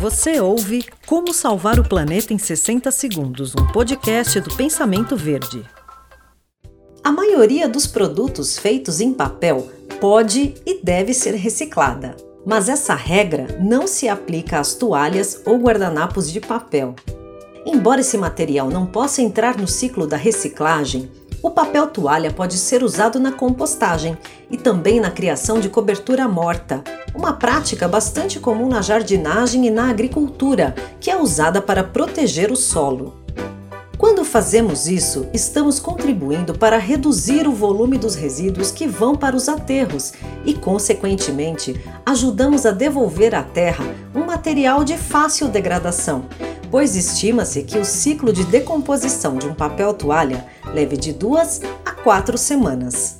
Você ouve Como Salvar o Planeta em 60 Segundos, um podcast do Pensamento Verde. A maioria dos produtos feitos em papel pode e deve ser reciclada, mas essa regra não se aplica às toalhas ou guardanapos de papel. Embora esse material não possa entrar no ciclo da reciclagem, o papel toalha pode ser usado na compostagem e também na criação de cobertura morta, uma prática bastante comum na jardinagem e na agricultura, que é usada para proteger o solo. Quando fazemos isso, estamos contribuindo para reduzir o volume dos resíduos que vão para os aterros e, consequentemente, ajudamos a devolver à terra um material de fácil degradação, pois estima-se que o ciclo de decomposição de um papel toalha leve de duas a quatro semanas.